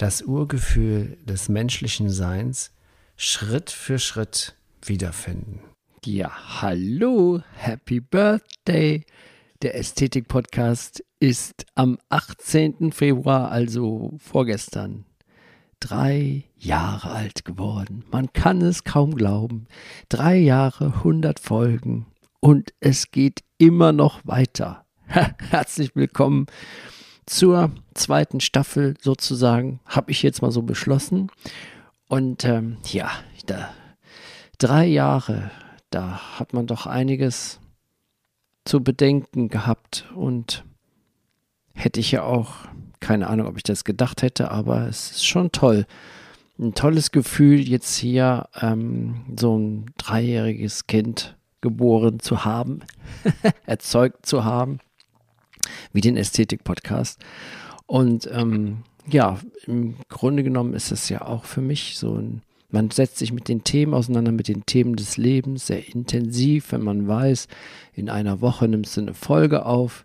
das Urgefühl des menschlichen Seins Schritt für Schritt wiederfinden. Ja, hallo, Happy Birthday! Der Ästhetik-Podcast ist am 18. Februar, also vorgestern, drei Jahre alt geworden. Man kann es kaum glauben. Drei Jahre, 100 Folgen und es geht immer noch weiter. Herzlich willkommen zur zweiten Staffel sozusagen, habe ich jetzt mal so beschlossen. Und ähm, ja, da, drei Jahre, da hat man doch einiges zu bedenken gehabt und hätte ich ja auch, keine Ahnung, ob ich das gedacht hätte, aber es ist schon toll. Ein tolles Gefühl, jetzt hier ähm, so ein dreijähriges Kind geboren zu haben, erzeugt zu haben, wie den Ästhetik-Podcast. Und ähm, ja, im Grunde genommen ist es ja auch für mich so ein, man setzt sich mit den Themen auseinander, mit den Themen des Lebens sehr intensiv, wenn man weiß, in einer Woche nimmst du eine Folge auf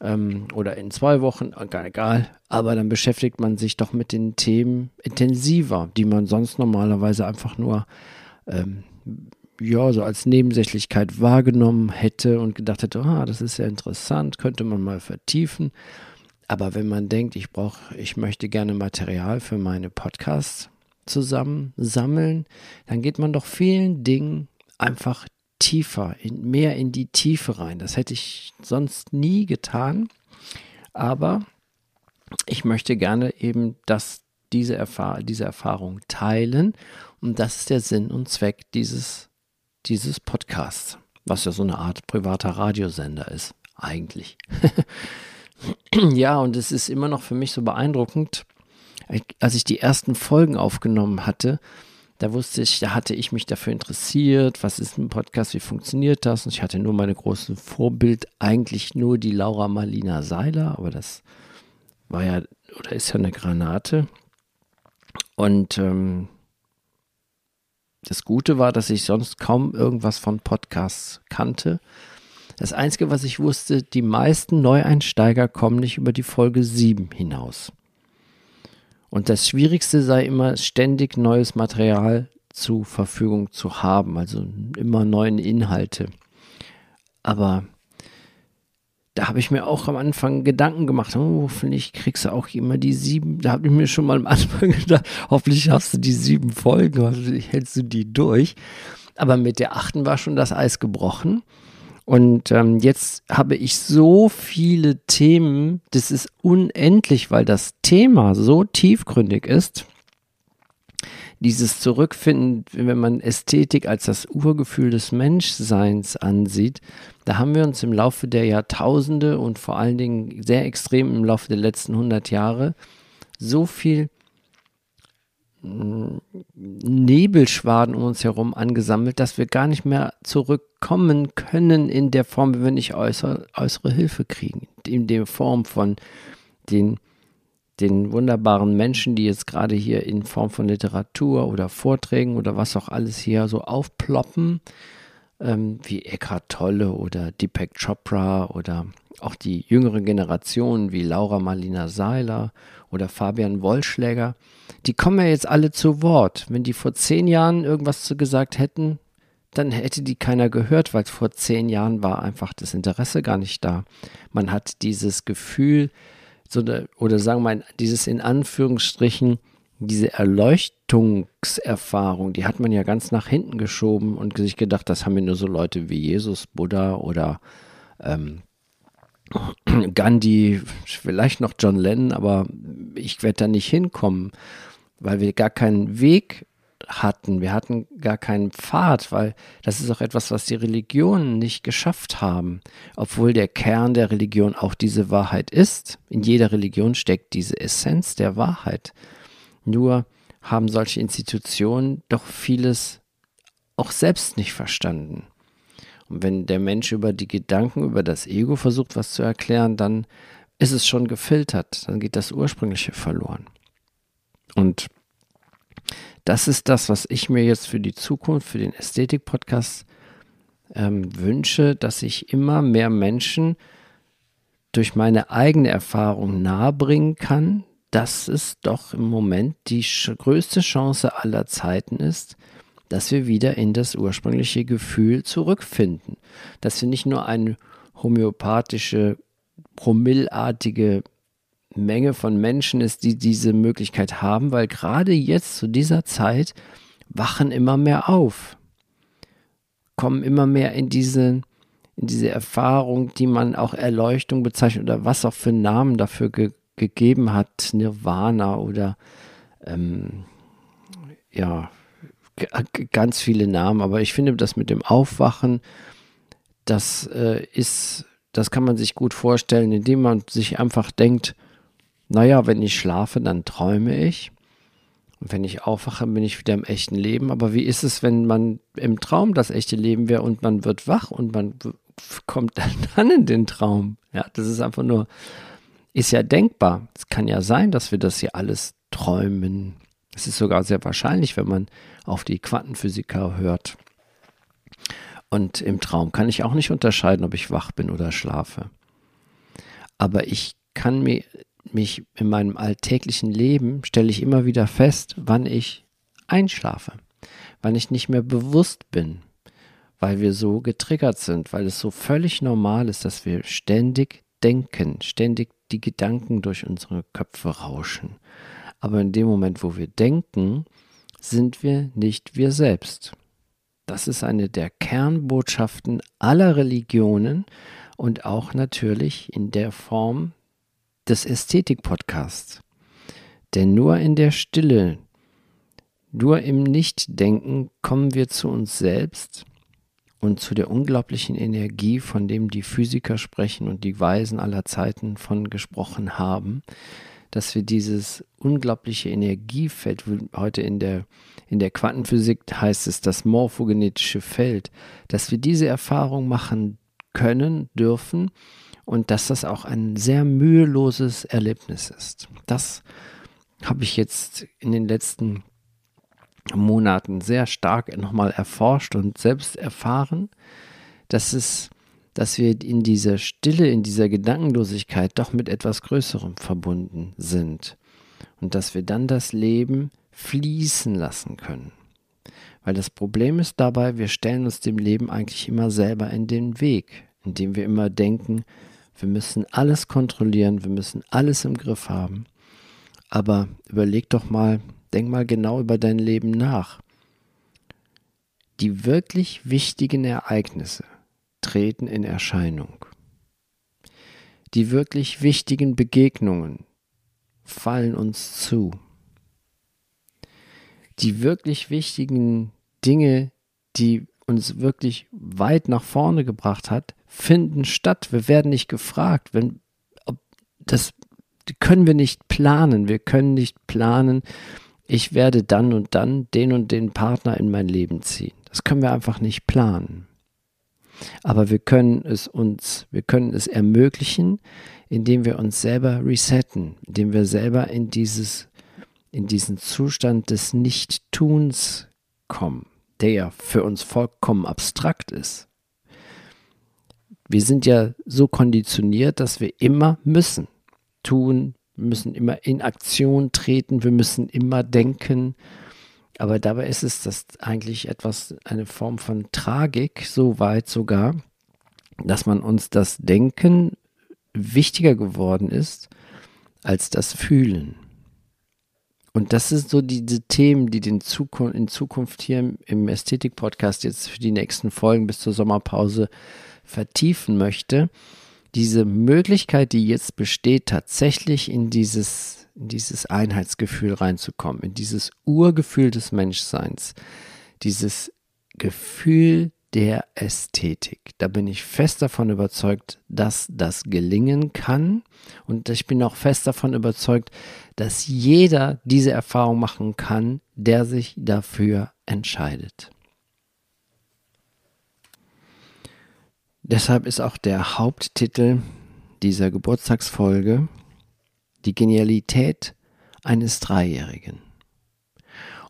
ähm, oder in zwei Wochen, egal, aber dann beschäftigt man sich doch mit den Themen intensiver, die man sonst normalerweise einfach nur ähm, ja, so als Nebensächlichkeit wahrgenommen hätte und gedacht hätte, ah, das ist ja interessant, könnte man mal vertiefen. Aber wenn man denkt, ich brauche, ich möchte gerne Material für meine Podcasts zusammen sammeln, dann geht man doch vielen Dingen einfach tiefer, in, mehr in die Tiefe rein. Das hätte ich sonst nie getan. Aber ich möchte gerne eben das, diese, Erfahr diese Erfahrung teilen. Und das ist der Sinn und Zweck dieses dieses Podcasts, was ja so eine Art privater Radiosender ist, eigentlich. ja, und es ist immer noch für mich so beeindruckend, als ich die ersten Folgen aufgenommen hatte, da wusste ich, da hatte ich mich dafür interessiert, was ist ein Podcast, wie funktioniert das? Und ich hatte nur meine großen Vorbild, eigentlich nur die Laura Marlina Seiler, aber das war ja oder ist ja eine Granate. Und ähm, das Gute war, dass ich sonst kaum irgendwas von Podcasts kannte. Das Einzige, was ich wusste, die meisten Neueinsteiger kommen nicht über die Folge 7 hinaus. Und das Schwierigste sei immer, ständig neues Material zur Verfügung zu haben, also immer neuen Inhalte. Aber da habe ich mir auch am Anfang Gedanken gemacht, oh, hoffentlich kriegst du auch immer die sieben, da habe ich mir schon mal am Anfang gedacht, hoffentlich hast du die sieben Folgen, hoffentlich hältst du die durch. Aber mit der achten war schon das Eis gebrochen. Und ähm, jetzt habe ich so viele Themen, das ist unendlich, weil das Thema so tiefgründig ist dieses Zurückfinden, wenn man Ästhetik als das Urgefühl des Menschseins ansieht, da haben wir uns im Laufe der Jahrtausende und vor allen Dingen sehr extrem im Laufe der letzten 100 Jahre so viel mm, Nebelschwaden um uns herum angesammelt, dass wir gar nicht mehr zurückkommen können in der Form, wenn wir nicht äußere, äußere Hilfe kriegen. In der Form von den den wunderbaren Menschen, die jetzt gerade hier in Form von Literatur oder Vorträgen oder was auch alles hier so aufploppen, ähm, wie Eckhart Tolle oder Deepak Chopra oder auch die jüngere Generation wie Laura Marlina Seiler oder Fabian Wollschläger, die kommen ja jetzt alle zu Wort. Wenn die vor zehn Jahren irgendwas zu gesagt hätten, dann hätte die keiner gehört, weil vor zehn Jahren war einfach das Interesse gar nicht da. Man hat dieses Gefühl, so oder sagen wir mal, dieses in Anführungsstrichen, diese Erleuchtungserfahrung, die hat man ja ganz nach hinten geschoben und sich gedacht, das haben ja nur so Leute wie Jesus, Buddha oder ähm, Gandhi, vielleicht noch John Lennon, aber ich werde da nicht hinkommen, weil wir gar keinen Weg hatten. Wir hatten gar keinen Pfad, weil das ist auch etwas, was die Religionen nicht geschafft haben. Obwohl der Kern der Religion auch diese Wahrheit ist. In jeder Religion steckt diese Essenz der Wahrheit. Nur haben solche Institutionen doch vieles auch selbst nicht verstanden. Und wenn der Mensch über die Gedanken, über das Ego versucht, was zu erklären, dann ist es schon gefiltert, dann geht das Ursprüngliche verloren. Und das ist das, was ich mir jetzt für die Zukunft, für den Ästhetik-Podcast ähm, wünsche, dass ich immer mehr Menschen durch meine eigene Erfahrung nahebringen kann, dass es doch im Moment die größte Chance aller Zeiten ist, dass wir wieder in das ursprüngliche Gefühl zurückfinden. Dass wir nicht nur eine homöopathische, promillartige Menge von Menschen ist, die diese Möglichkeit haben, weil gerade jetzt zu dieser Zeit wachen immer mehr auf, kommen immer mehr in diese, in diese Erfahrung, die man auch Erleuchtung bezeichnet oder was auch für Namen dafür ge gegeben hat, Nirvana oder ähm, ja, ganz viele Namen, aber ich finde das mit dem Aufwachen, das äh, ist, das kann man sich gut vorstellen, indem man sich einfach denkt, naja, wenn ich schlafe, dann träume ich. Und wenn ich aufwache, bin ich wieder im echten Leben. Aber wie ist es, wenn man im Traum das echte Leben wäre und man wird wach und man kommt dann in den Traum? Ja, das ist einfach nur, ist ja denkbar. Es kann ja sein, dass wir das hier alles träumen. Es ist sogar sehr wahrscheinlich, wenn man auf die Quantenphysiker hört. Und im Traum kann ich auch nicht unterscheiden, ob ich wach bin oder schlafe. Aber ich kann mir, mich in meinem alltäglichen Leben, stelle ich immer wieder fest, wann ich einschlafe, wann ich nicht mehr bewusst bin, weil wir so getriggert sind, weil es so völlig normal ist, dass wir ständig denken, ständig die Gedanken durch unsere Köpfe rauschen. Aber in dem Moment, wo wir denken, sind wir nicht wir selbst. Das ist eine der Kernbotschaften aller Religionen und auch natürlich in der Form des Ästhetik-Podcasts. Denn nur in der Stille, nur im Nichtdenken kommen wir zu uns selbst und zu der unglaublichen Energie, von dem die Physiker sprechen und die Weisen aller Zeiten von gesprochen haben, dass wir dieses unglaubliche Energiefeld, heute in der, in der Quantenphysik heißt es das morphogenetische Feld, dass wir diese Erfahrung machen können, dürfen und dass das auch ein sehr müheloses Erlebnis ist. Das habe ich jetzt in den letzten Monaten sehr stark nochmal erforscht und selbst erfahren, dass es dass wir in dieser Stille, in dieser Gedankenlosigkeit doch mit etwas Größerem verbunden sind und dass wir dann das Leben fließen lassen können. Weil das Problem ist dabei, wir stellen uns dem Leben eigentlich immer selber in den Weg, indem wir immer denken, wir müssen alles kontrollieren, wir müssen alles im Griff haben. Aber überleg doch mal, denk mal genau über dein Leben nach. Die wirklich wichtigen Ereignisse, treten in Erscheinung. Die wirklich wichtigen Begegnungen fallen uns zu. Die wirklich wichtigen Dinge, die uns wirklich weit nach vorne gebracht hat, finden statt. Wir werden nicht gefragt, wenn das können wir nicht planen. Wir können nicht planen, ich werde dann und dann den und den Partner in mein Leben ziehen. Das können wir einfach nicht planen. Aber wir können es uns, wir können es ermöglichen, indem wir uns selber resetten, indem wir selber in dieses, in diesen Zustand des Nichttuns kommen, der ja für uns vollkommen abstrakt ist. Wir sind ja so konditioniert, dass wir immer müssen tun, müssen immer in Aktion treten, wir müssen immer denken, aber dabei ist es das eigentlich etwas, eine Form von Tragik, so weit sogar, dass man uns das Denken wichtiger geworden ist als das Fühlen. Und das sind so diese Themen, die den Zukunft, in Zukunft hier im Ästhetik-Podcast jetzt für die nächsten Folgen bis zur Sommerpause vertiefen möchte. Diese Möglichkeit, die jetzt besteht, tatsächlich in dieses in dieses Einheitsgefühl reinzukommen, in dieses Urgefühl des Menschseins, dieses Gefühl der Ästhetik. Da bin ich fest davon überzeugt, dass das gelingen kann. Und ich bin auch fest davon überzeugt, dass jeder diese Erfahrung machen kann, der sich dafür entscheidet. Deshalb ist auch der Haupttitel dieser Geburtstagsfolge die Genialität eines Dreijährigen.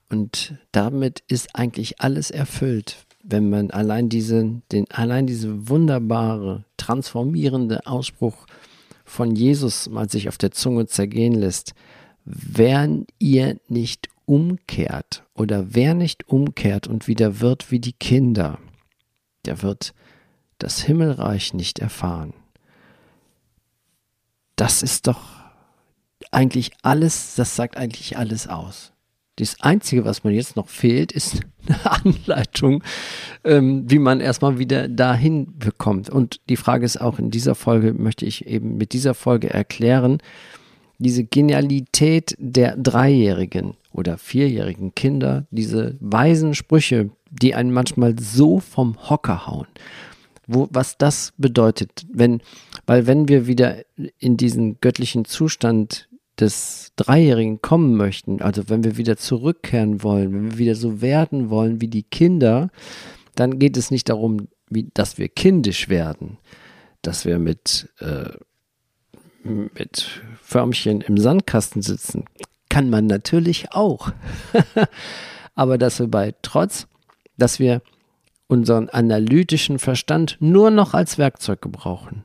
Und damit ist eigentlich alles erfüllt, wenn man allein diese, den, allein diese wunderbare, transformierende Ausspruch von Jesus mal sich auf der Zunge zergehen lässt. Wenn ihr nicht umkehrt oder wer nicht umkehrt und wieder wird wie die Kinder, der wird das Himmelreich nicht erfahren. Das ist doch eigentlich alles, das sagt eigentlich alles aus. Das Einzige, was mir jetzt noch fehlt, ist eine Anleitung, ähm, wie man erstmal wieder dahin bekommt. Und die Frage ist auch in dieser Folge, möchte ich eben mit dieser Folge erklären, diese Genialität der dreijährigen oder vierjährigen Kinder, diese weisen Sprüche, die einen manchmal so vom Hocker hauen. Wo, was das bedeutet, wenn, weil wenn wir wieder in diesen göttlichen Zustand des Dreijährigen kommen möchten, also wenn wir wieder zurückkehren wollen, wenn wir wieder so werden wollen wie die Kinder, dann geht es nicht darum, wie, dass wir kindisch werden, dass wir mit, äh, mit Förmchen im Sandkasten sitzen. Kann man natürlich auch. Aber dass wir bei trotz, dass wir unseren analytischen Verstand nur noch als Werkzeug gebrauchen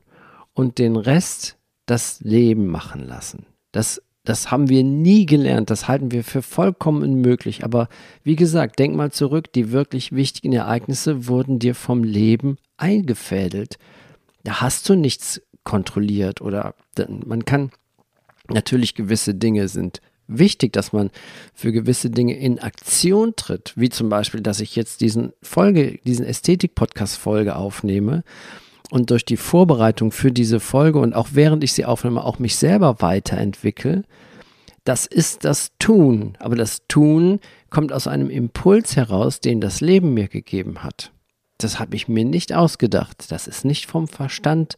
und den Rest das Leben machen lassen. Das, das haben wir nie gelernt, das halten wir für vollkommen unmöglich. Aber wie gesagt, denk mal zurück, die wirklich wichtigen Ereignisse wurden dir vom Leben eingefädelt. Da hast du nichts kontrolliert oder man kann natürlich gewisse Dinge sind wichtig, dass man für gewisse Dinge in Aktion tritt, wie zum Beispiel, dass ich jetzt diesen Folge, diesen Ästhetik-Podcast-Folge aufnehme und durch die Vorbereitung für diese Folge und auch während ich sie aufnehme, auch mich selber weiterentwickle, das ist das Tun. Aber das Tun kommt aus einem Impuls heraus, den das Leben mir gegeben hat. Das habe ich mir nicht ausgedacht. Das ist nicht vom Verstand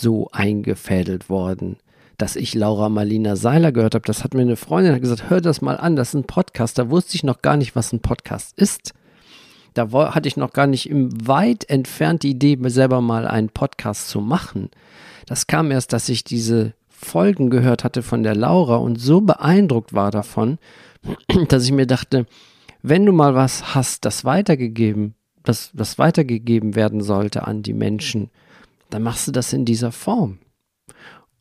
so eingefädelt worden. Dass ich Laura Marlina Seiler gehört habe, das hat mir eine Freundin gesagt, hör das mal an, das ist ein Podcast. Da wusste ich noch gar nicht, was ein Podcast ist. Da hatte ich noch gar nicht im weit entfernt die Idee, selber mal einen Podcast zu machen. Das kam erst, dass ich diese Folgen gehört hatte von der Laura und so beeindruckt war davon, dass ich mir dachte, wenn du mal was hast, das weitergegeben, das, das weitergegeben werden sollte an die Menschen, dann machst du das in dieser Form.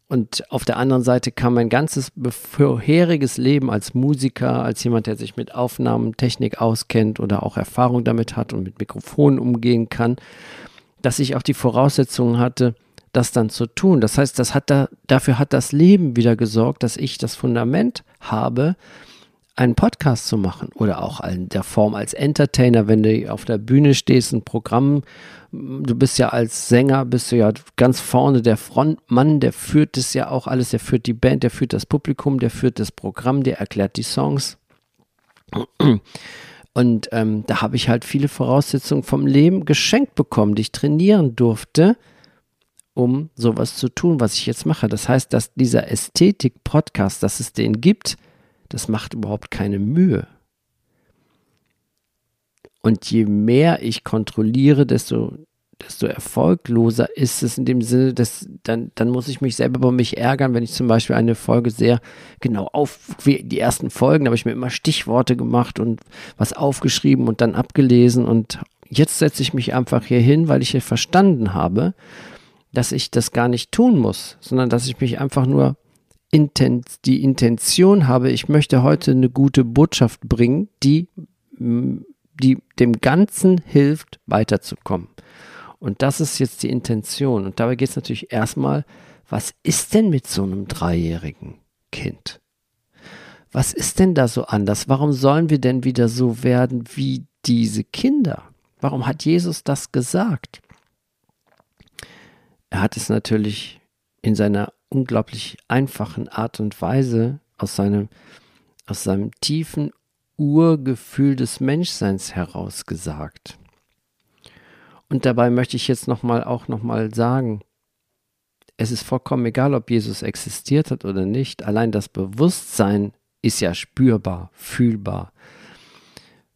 Und auf der anderen Seite kam mein ganzes vorheriges Leben als Musiker, als jemand, der sich mit Aufnahmetechnik auskennt oder auch Erfahrung damit hat und mit Mikrofonen umgehen kann, dass ich auch die Voraussetzungen hatte, das dann zu tun. Das heißt, das hat da, dafür hat das Leben wieder gesorgt, dass ich das Fundament habe, einen Podcast zu machen oder auch in der Form als Entertainer, wenn du auf der Bühne stehst, ein Programm, du bist ja als Sänger, bist du ja ganz vorne der Frontmann, der führt das ja auch alles, der führt die Band, der führt das Publikum, der führt das Programm, der erklärt die Songs. Und ähm, da habe ich halt viele Voraussetzungen vom Leben geschenkt bekommen, die ich trainieren durfte, um sowas zu tun, was ich jetzt mache. Das heißt, dass dieser Ästhetik-Podcast, dass es den gibt, das macht überhaupt keine Mühe. Und je mehr ich kontrolliere, desto, desto erfolgloser ist es in dem Sinne, dass dann, dann muss ich mich selber über mich ärgern, wenn ich zum Beispiel eine Folge sehr genau auf, wie die ersten Folgen, habe ich mir immer Stichworte gemacht und was aufgeschrieben und dann abgelesen. Und jetzt setze ich mich einfach hier hin, weil ich hier verstanden habe, dass ich das gar nicht tun muss, sondern dass ich mich einfach nur die Intention habe, ich möchte heute eine gute Botschaft bringen, die, die dem Ganzen hilft, weiterzukommen. Und das ist jetzt die Intention. Und dabei geht es natürlich erstmal, was ist denn mit so einem dreijährigen Kind? Was ist denn da so anders? Warum sollen wir denn wieder so werden wie diese Kinder? Warum hat Jesus das gesagt? Er hat es natürlich in seiner unglaublich einfachen Art und Weise aus seinem, aus seinem tiefen Urgefühl des Menschseins heraus gesagt. Und dabei möchte ich jetzt nochmal auch nochmal sagen, Es ist vollkommen egal, ob Jesus existiert hat oder nicht. Allein das Bewusstsein ist ja spürbar, fühlbar.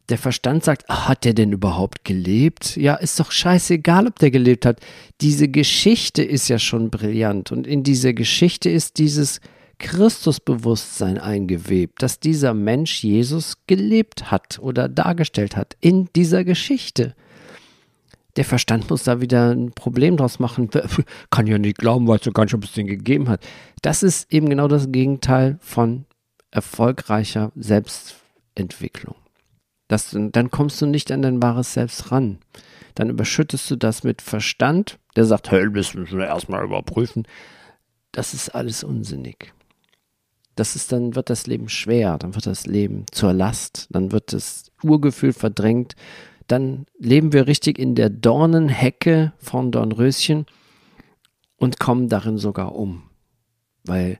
Der Verstand sagt, ach, hat der denn überhaupt gelebt? Ja, ist doch scheißegal, ob der gelebt hat. Diese Geschichte ist ja schon brillant. Und in dieser Geschichte ist dieses Christusbewusstsein eingewebt, dass dieser Mensch Jesus gelebt hat oder dargestellt hat in dieser Geschichte. Der Verstand muss da wieder ein Problem draus machen. Kann ja nicht glauben, weißt du gar nicht, ob es gegeben hat. Das ist eben genau das Gegenteil von erfolgreicher Selbstentwicklung. Das, dann kommst du nicht an dein wahres Selbst ran. Dann überschüttest du das mit Verstand, der sagt, hey, müssen wir erstmal überprüfen. Das ist alles unsinnig. Das ist, dann wird das Leben schwer, dann wird das Leben zur Last, dann wird das Urgefühl verdrängt, dann leben wir richtig in der Dornenhecke von Dornröschen und kommen darin sogar um. Weil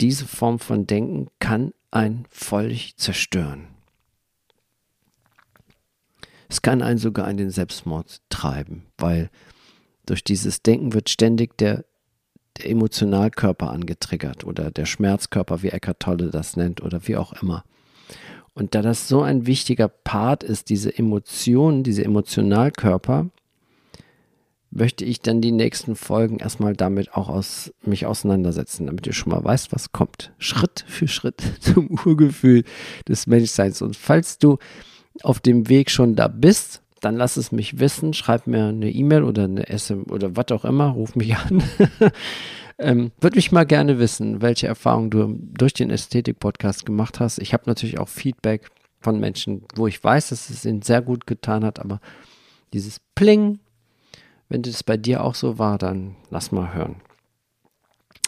diese Form von Denken kann einen völlig zerstören. Es kann einen sogar in den Selbstmord treiben, weil durch dieses Denken wird ständig der, der Emotionalkörper angetriggert oder der Schmerzkörper, wie Eckhart Tolle das nennt oder wie auch immer. Und da das so ein wichtiger Part ist, diese Emotionen, diese Emotionalkörper, möchte ich dann die nächsten Folgen erstmal damit auch aus, mich auseinandersetzen, damit ihr schon mal weißt, was kommt. Schritt für Schritt zum Urgefühl des Menschseins. Und falls du auf dem Weg schon da bist, dann lass es mich wissen. Schreib mir eine E-Mail oder eine SM oder was auch immer, ruf mich an. ähm, Würde mich mal gerne wissen, welche Erfahrungen du durch den Ästhetik-Podcast gemacht hast. Ich habe natürlich auch Feedback von Menschen, wo ich weiß, dass es ihnen sehr gut getan hat, aber dieses Pling, wenn das bei dir auch so war, dann lass mal hören.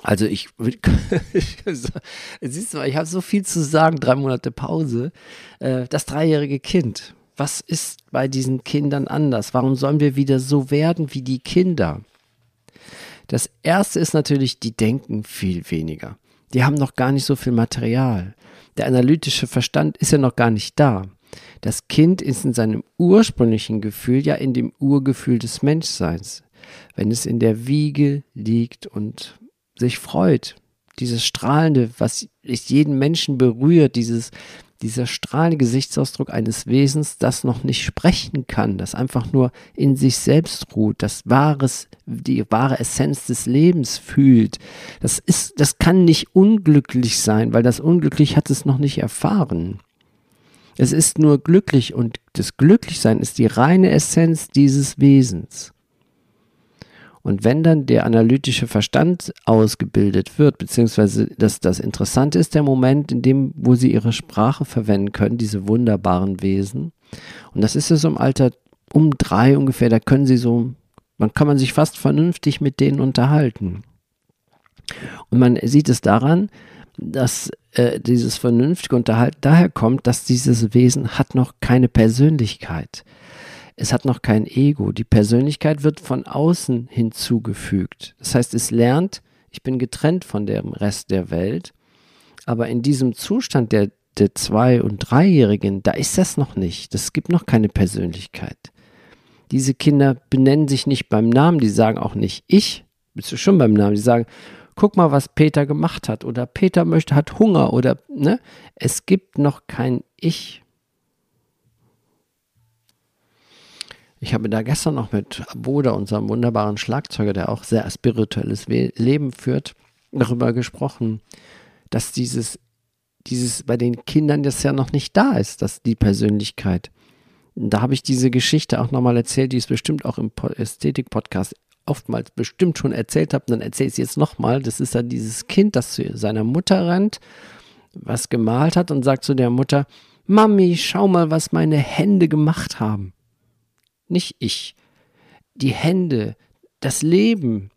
Also ich, siehst du, ich habe so viel zu sagen, drei Monate Pause. Äh, das dreijährige Kind, was ist bei diesen Kindern anders? Warum sollen wir wieder so werden wie die Kinder? Das erste ist natürlich, die denken viel weniger. Die haben noch gar nicht so viel Material. Der analytische Verstand ist ja noch gar nicht da. Das Kind ist in seinem ursprünglichen Gefühl ja in dem Urgefühl des Menschseins. Wenn es in der Wiege liegt und sich freut. Dieses strahlende, was jeden Menschen berührt, dieses, dieser strahlende Gesichtsausdruck eines Wesens, das noch nicht sprechen kann, das einfach nur in sich selbst ruht, das wahres, die wahre Essenz des Lebens fühlt. Das ist, das kann nicht unglücklich sein, weil das Unglücklich hat es noch nicht erfahren. Es ist nur glücklich und das Glücklichsein ist die reine Essenz dieses Wesens. Und wenn dann der analytische Verstand ausgebildet wird, beziehungsweise das, das Interessante ist der Moment, in dem, wo sie ihre Sprache verwenden können, diese wunderbaren Wesen. Und das ist so im Alter um drei ungefähr, da können sie so, man kann man sich fast vernünftig mit denen unterhalten. Und man sieht es daran, dass äh, dieses vernünftige Unterhalten daher kommt, dass dieses Wesen hat noch keine Persönlichkeit es hat noch kein Ego. Die Persönlichkeit wird von außen hinzugefügt. Das heißt, es lernt, ich bin getrennt von dem Rest der Welt. Aber in diesem Zustand der, der Zwei- und Dreijährigen, da ist das noch nicht. Es gibt noch keine Persönlichkeit. Diese Kinder benennen sich nicht beim Namen, die sagen auch nicht ich, bist du schon beim Namen, die sagen, guck mal, was Peter gemacht hat oder Peter möchte, hat Hunger oder, ne? Es gibt noch kein Ich. Ich habe da gestern noch mit Boda, unserem wunderbaren Schlagzeuger, der auch sehr spirituelles Leben führt, darüber gesprochen, dass dieses, dieses bei den Kindern das ja noch nicht da ist, dass die Persönlichkeit. Da habe ich diese Geschichte auch nochmal erzählt, die ist bestimmt auch im Ästhetik-Podcast oftmals bestimmt schon erzählt habe, dann erzähle ich es jetzt nochmal. Das ist ja dieses Kind, das zu seiner Mutter rennt, was gemalt hat und sagt zu der Mutter, Mami, schau mal, was meine Hände gemacht haben nicht ich. Die Hände, das Leben.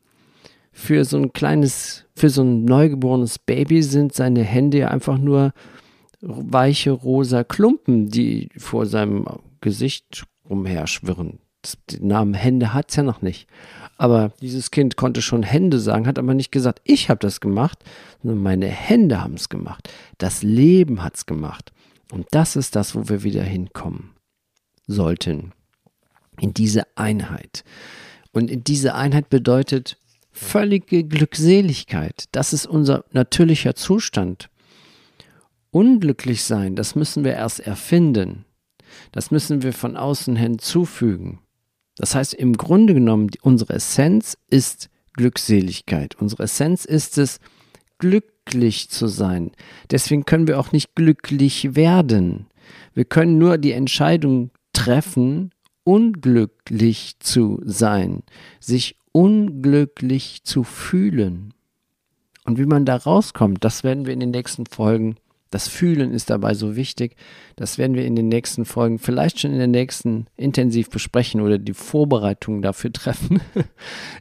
Für so ein kleines, für so ein neugeborenes Baby sind seine Hände ja einfach nur weiche rosa Klumpen, die vor seinem Gesicht umherschwirren. Den Namen Hände hat es ja noch nicht. Aber dieses Kind konnte schon Hände sagen, hat aber nicht gesagt, ich habe das gemacht, sondern meine Hände haben es gemacht. Das Leben hat es gemacht. Und das ist das, wo wir wieder hinkommen sollten in diese Einheit. Und diese Einheit bedeutet völlige Glückseligkeit. Das ist unser natürlicher Zustand. Unglücklich sein, das müssen wir erst erfinden. Das müssen wir von außen hinzufügen. Das heißt, im Grunde genommen, unsere Essenz ist Glückseligkeit. Unsere Essenz ist es, glücklich zu sein. Deswegen können wir auch nicht glücklich werden. Wir können nur die Entscheidung treffen, unglücklich zu sein, sich unglücklich zu fühlen. Und wie man da rauskommt, das werden wir in den nächsten Folgen das Fühlen ist dabei so wichtig. Das werden wir in den nächsten Folgen, vielleicht schon in der nächsten intensiv besprechen oder die Vorbereitungen dafür treffen.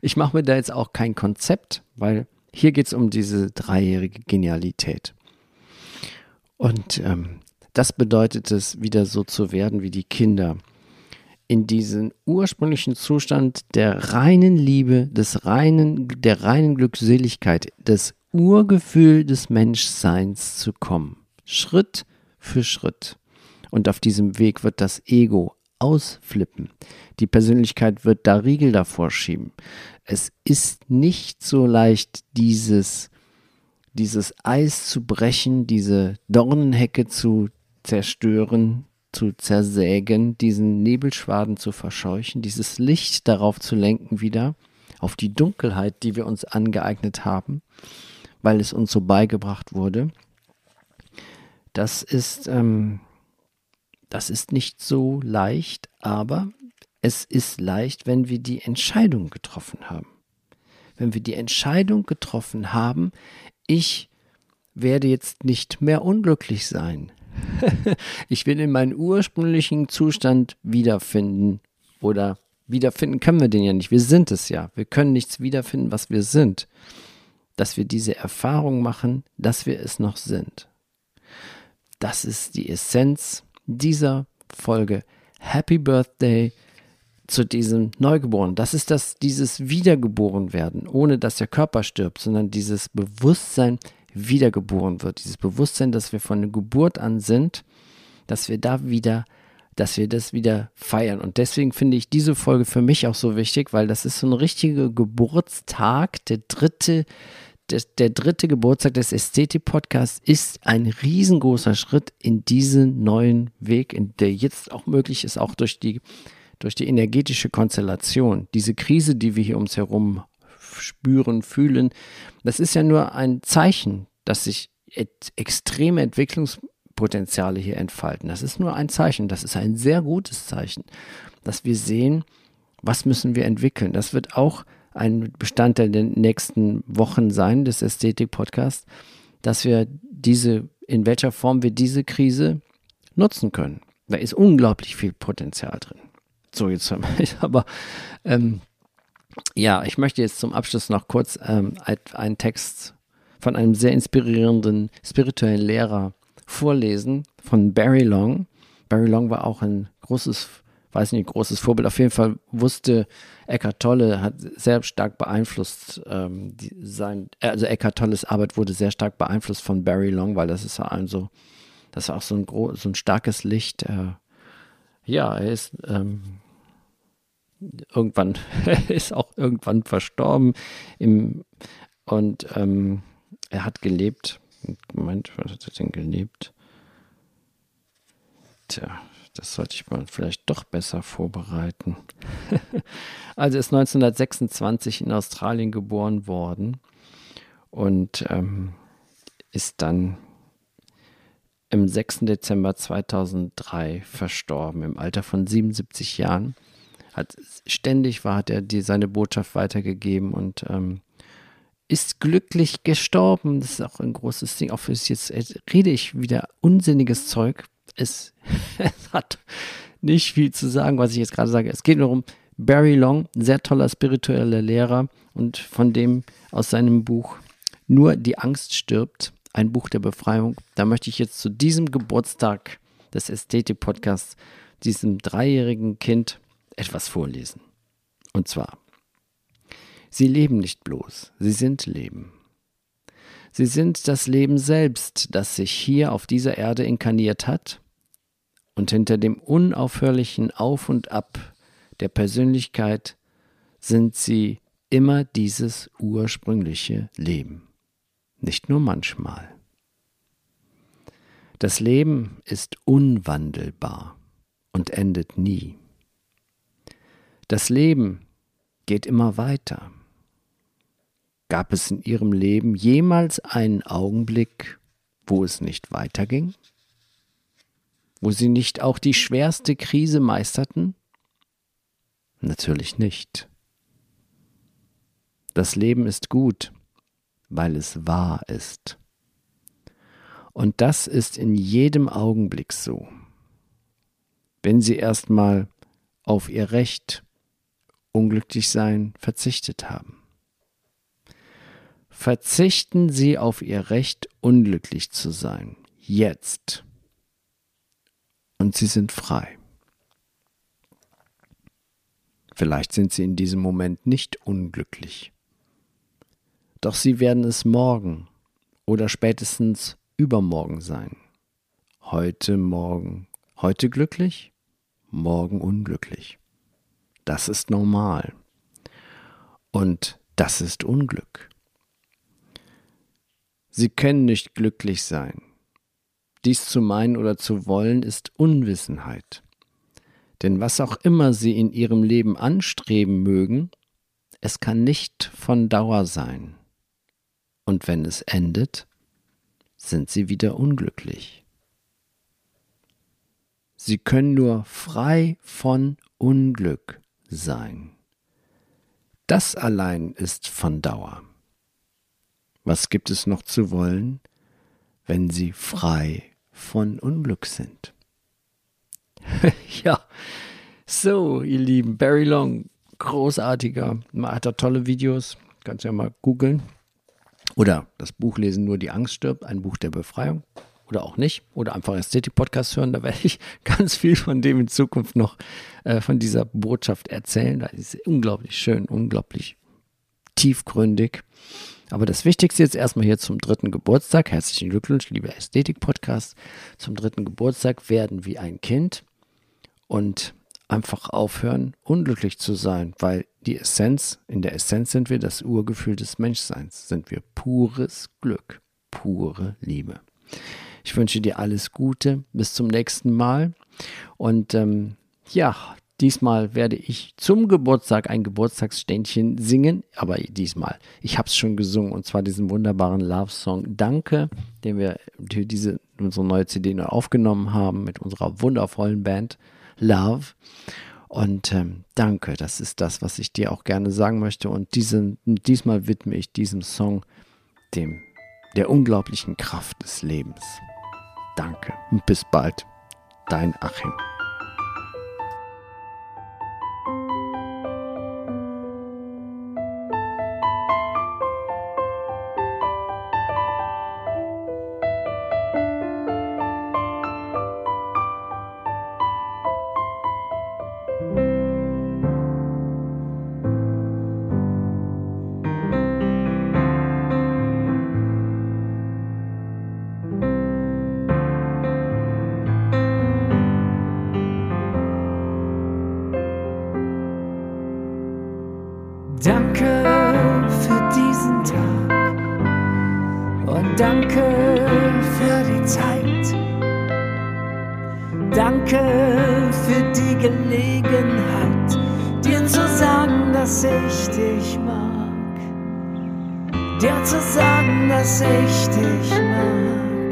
Ich mache mir da jetzt auch kein Konzept, weil hier geht es um diese dreijährige Genialität. Und ähm, das bedeutet es, wieder so zu werden wie die Kinder. In diesen ursprünglichen Zustand der reinen Liebe, des reinen, der reinen Glückseligkeit, des Urgefühl des Menschseins zu kommen. Schritt für Schritt. Und auf diesem Weg wird das Ego ausflippen. Die Persönlichkeit wird da Riegel davor schieben. Es ist nicht so leicht, dieses, dieses Eis zu brechen, diese Dornenhecke zu zerstören, zu zersägen, diesen Nebelschwaden zu verscheuchen, dieses Licht darauf zu lenken wieder, auf die Dunkelheit, die wir uns angeeignet haben weil es uns so beigebracht wurde. Das ist, ähm, das ist nicht so leicht, aber es ist leicht, wenn wir die Entscheidung getroffen haben. Wenn wir die Entscheidung getroffen haben, ich werde jetzt nicht mehr unglücklich sein. ich will in meinen ursprünglichen Zustand wiederfinden oder wiederfinden können wir den ja nicht. Wir sind es ja. Wir können nichts wiederfinden, was wir sind dass wir diese Erfahrung machen, dass wir es noch sind. Das ist die Essenz dieser Folge. Happy Birthday zu diesem Neugeborenen. Das ist das, dieses Wiedergeborenwerden, ohne dass der Körper stirbt, sondern dieses Bewusstsein wiedergeboren wird. Dieses Bewusstsein, dass wir von der Geburt an sind, dass wir da wieder dass wir das wieder feiern. Und deswegen finde ich diese Folge für mich auch so wichtig, weil das ist so ein richtiger Geburtstag, der dritte der, der dritte Geburtstag des Ästhetik-Podcasts ist ein riesengroßer Schritt in diesen neuen Weg, in der jetzt auch möglich ist, auch durch die, durch die energetische Konstellation. Diese Krise, die wir hier ums herum spüren, fühlen, das ist ja nur ein Zeichen, dass sich extreme Entwicklungspotenziale hier entfalten. Das ist nur ein Zeichen, das ist ein sehr gutes Zeichen, dass wir sehen, was müssen wir entwickeln. Das wird auch ein Bestandteil der nächsten Wochen sein des Ästhetik-Podcasts, dass wir diese, in welcher Form wir diese Krise nutzen können. Da ist unglaublich viel Potenzial drin. So, jetzt aber ähm, ja, ich möchte jetzt zum Abschluss noch kurz ähm, einen Text von einem sehr inspirierenden spirituellen Lehrer vorlesen, von Barry Long. Barry Long war auch ein großes weiß nicht, großes Vorbild. Auf jeden Fall wusste Eckhart Tolle, hat sehr stark beeinflusst, ähm, die, sein, also Eckhart Tolles Arbeit wurde sehr stark beeinflusst von Barry Long, weil das ist ja ein so, das ist auch so ein, so ein starkes Licht. Äh, ja, er ist ähm, irgendwann, ist auch irgendwann verstorben im, und ähm, er hat gelebt. Moment, was hat er denn gelebt? Tja, das sollte ich mal vielleicht doch besser vorbereiten. also ist 1926 in Australien geboren worden und ähm, ist dann im 6. Dezember 2003 verstorben, im Alter von 77 Jahren. Hat ständig war, hat er die, seine Botschaft weitergegeben und ähm, ist glücklich gestorben. Das ist auch ein großes Ding. Auch für jetzt rede ich wieder unsinniges Zeug, es, es hat nicht viel zu sagen, was ich jetzt gerade sage. Es geht nur um Barry Long, sehr toller spiritueller Lehrer und von dem aus seinem Buch Nur die Angst stirbt, ein Buch der Befreiung. Da möchte ich jetzt zu diesem Geburtstag des Ästhetik-Podcasts diesem dreijährigen Kind etwas vorlesen. Und zwar, Sie leben nicht bloß, sie sind Leben. Sie sind das Leben selbst, das sich hier auf dieser Erde inkarniert hat und hinter dem unaufhörlichen Auf und Ab der Persönlichkeit sind sie immer dieses ursprüngliche Leben, nicht nur manchmal. Das Leben ist unwandelbar und endet nie. Das Leben geht immer weiter. Gab es in Ihrem Leben jemals einen Augenblick, wo es nicht weiterging? Wo Sie nicht auch die schwerste Krise meisterten? Natürlich nicht. Das Leben ist gut, weil es wahr ist. Und das ist in jedem Augenblick so. Wenn Sie erstmal auf Ihr Recht unglücklich sein verzichtet haben. Verzichten Sie auf Ihr Recht, unglücklich zu sein. Jetzt. Und Sie sind frei. Vielleicht sind Sie in diesem Moment nicht unglücklich. Doch Sie werden es morgen oder spätestens übermorgen sein. Heute, morgen, heute glücklich, morgen unglücklich. Das ist normal. Und das ist Unglück. Sie können nicht glücklich sein. Dies zu meinen oder zu wollen ist Unwissenheit. Denn was auch immer Sie in Ihrem Leben anstreben mögen, es kann nicht von Dauer sein. Und wenn es endet, sind Sie wieder unglücklich. Sie können nur frei von Unglück sein. Das allein ist von Dauer. Was gibt es noch zu wollen, wenn sie frei von Unglück sind? ja, so, ihr Lieben, Barry Long, großartiger, hat da tolle Videos, kannst ja mal googeln. Oder das Buch lesen, nur die Angst stirbt, ein Buch der Befreiung. Oder auch nicht. Oder einfach Ästhetik-Podcast hören, da werde ich ganz viel von dem in Zukunft noch, äh, von dieser Botschaft erzählen. Das ist unglaublich schön, unglaublich tiefgründig. Aber das Wichtigste jetzt erstmal hier zum dritten Geburtstag. Herzlichen Glückwunsch, liebe Ästhetik-Podcast. Zum dritten Geburtstag werden wie ein Kind und einfach aufhören, unglücklich zu sein, weil die Essenz, in der Essenz sind wir das Urgefühl des Menschseins, sind wir pures Glück, pure Liebe. Ich wünsche dir alles Gute, bis zum nächsten Mal und ähm, ja, Diesmal werde ich zum Geburtstag ein Geburtstagsständchen singen, aber diesmal, ich habe es schon gesungen und zwar diesen wunderbaren Love-Song Danke, den wir für diese unsere neue CD neu aufgenommen haben mit unserer wundervollen Band Love. Und ähm, danke, das ist das, was ich dir auch gerne sagen möchte. Und diesen, diesmal widme ich diesem Song dem der unglaublichen Kraft des Lebens. Danke und bis bald, dein Achim. Danke für die Gelegenheit, dir zu sagen, dass ich dich mag. Dir zu sagen, dass ich dich mag.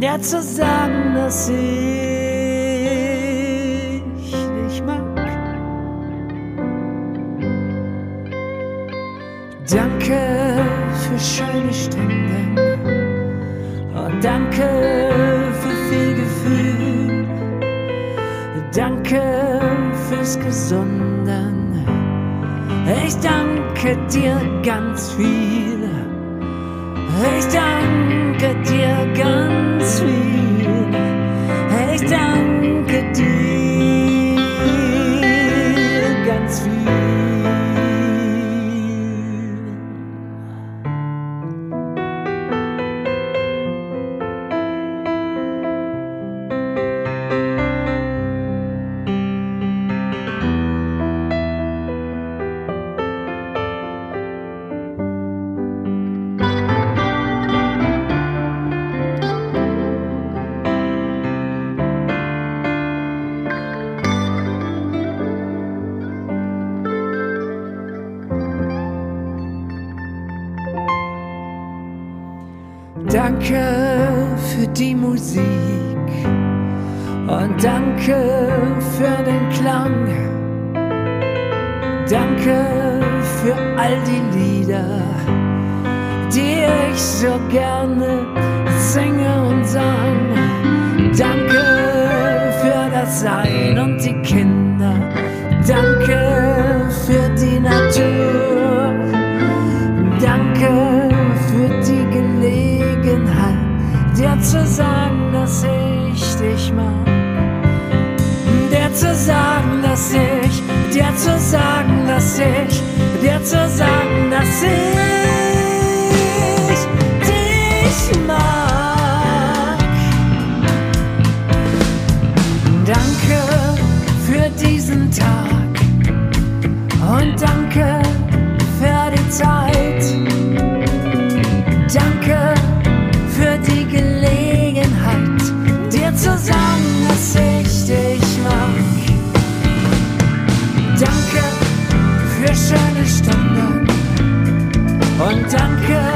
Dir zu sagen, dass ich dir ganz viel. Danke für den Klang. Danke für all die Lieder, die ich so gerne singe und sang. Danke für das Sein dass ich, dir zu sagen, dass ich, dir zu sagen, dass ich down girl